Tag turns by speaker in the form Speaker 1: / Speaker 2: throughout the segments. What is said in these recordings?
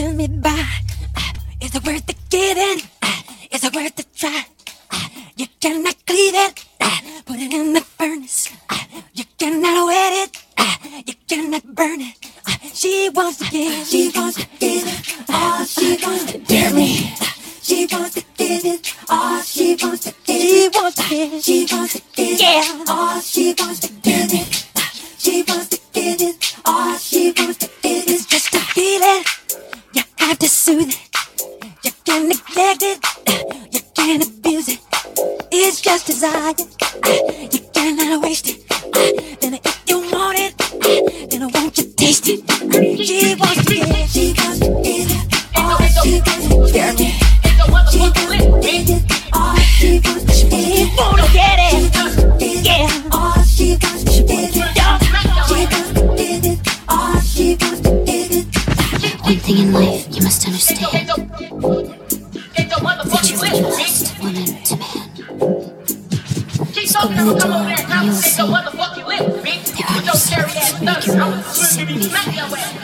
Speaker 1: give me back
Speaker 2: fuck you doing? I'ma take a motherfucking lip, bitch. Put your scary ass thugs, I'ma swing you smack your ass.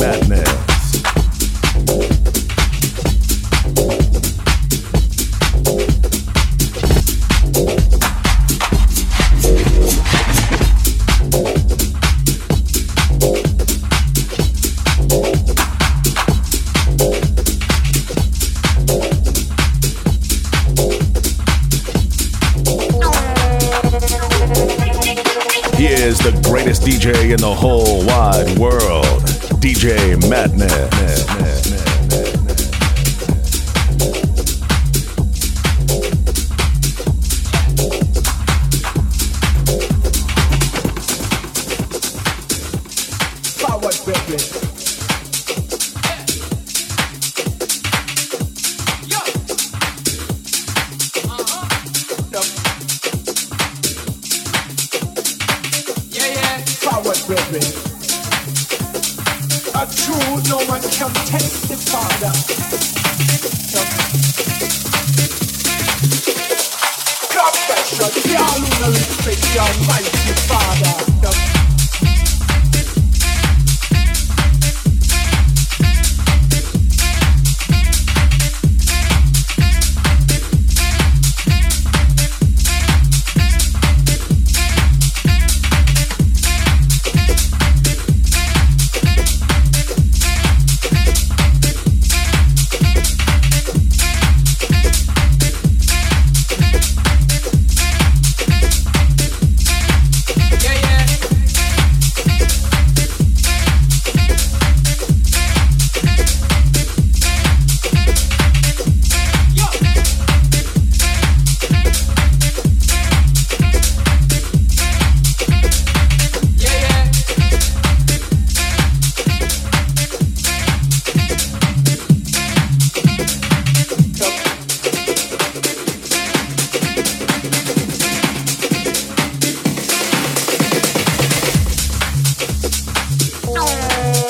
Speaker 3: madman.
Speaker 4: perfection. The all-knowing, special, mighty Father.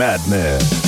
Speaker 3: Madness.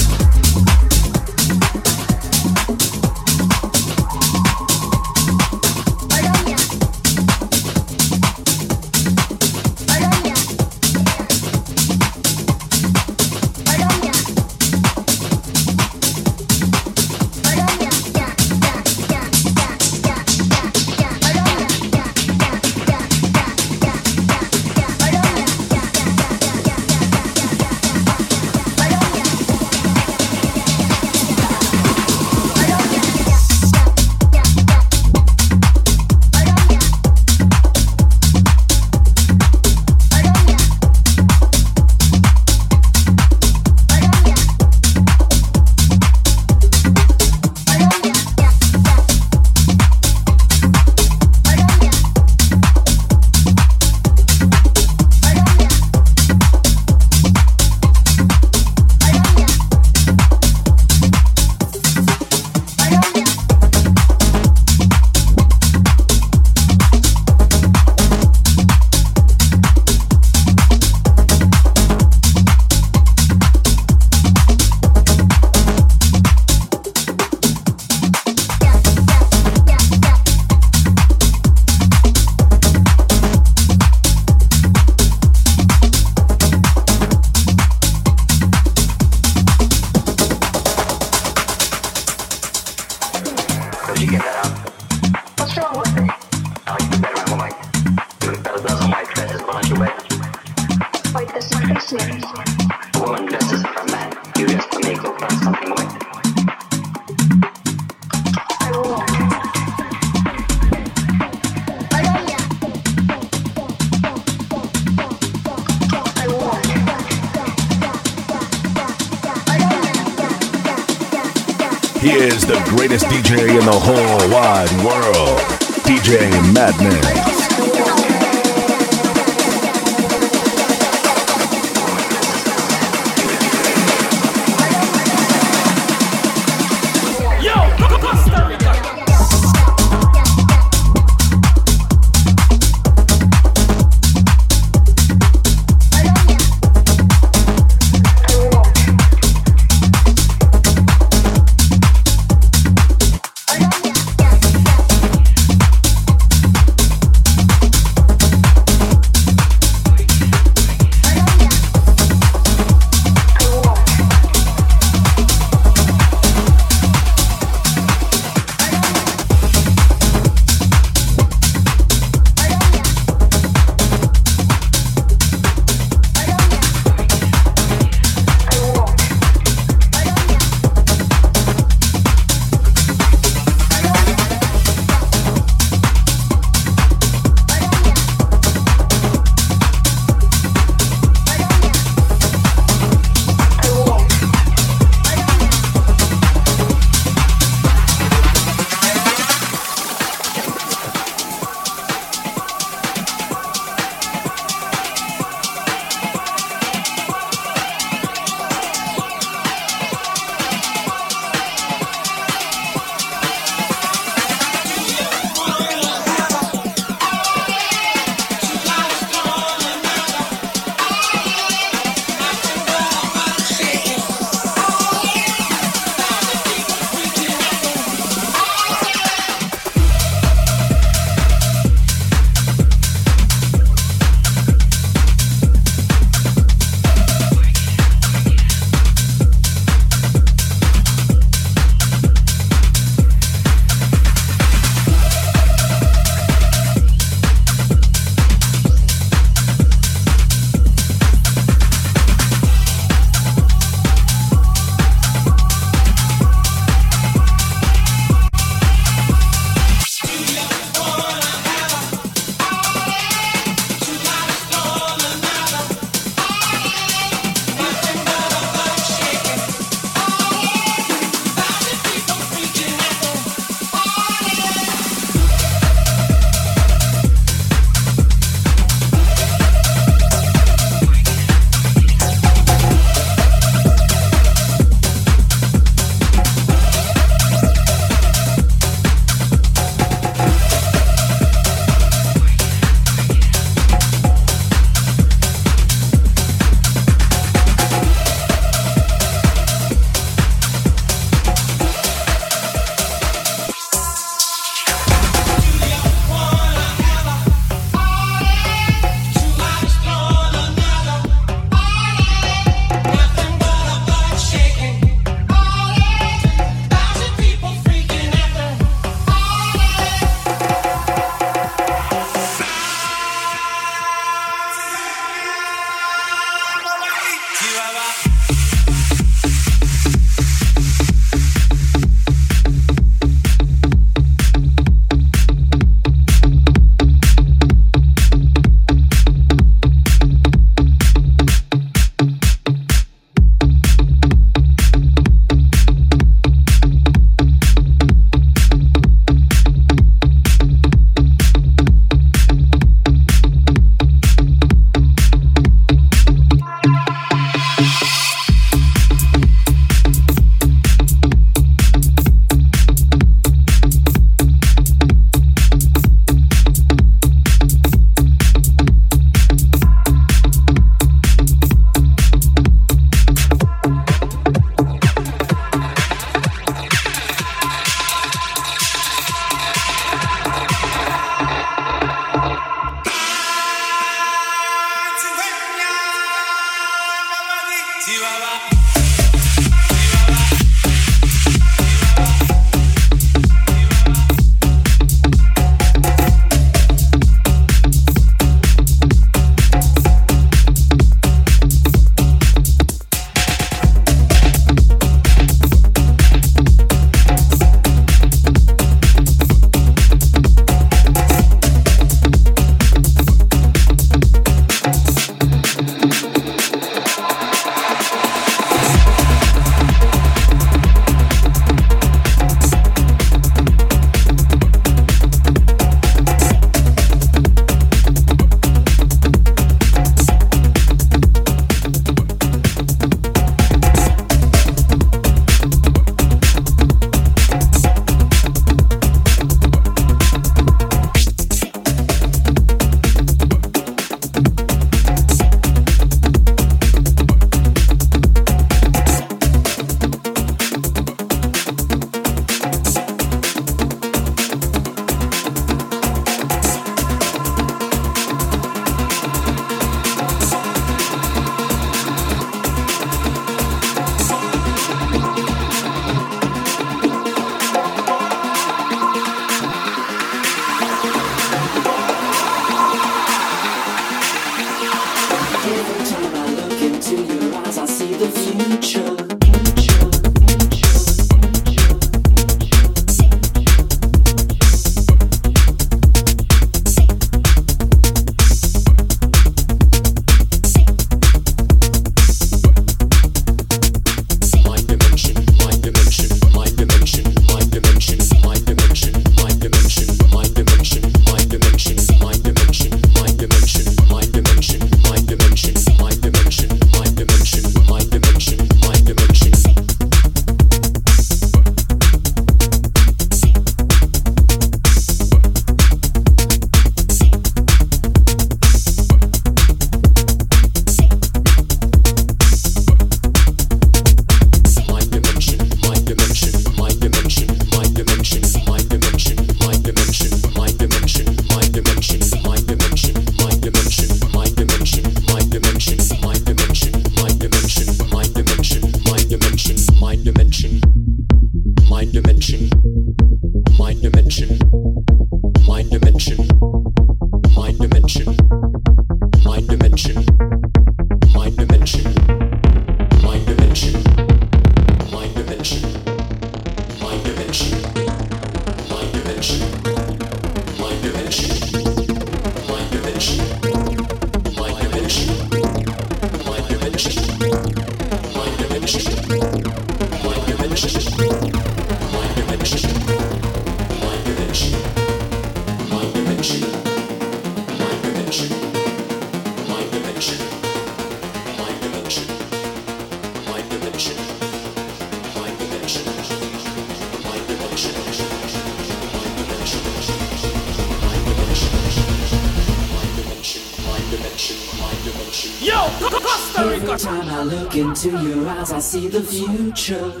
Speaker 5: I see the future.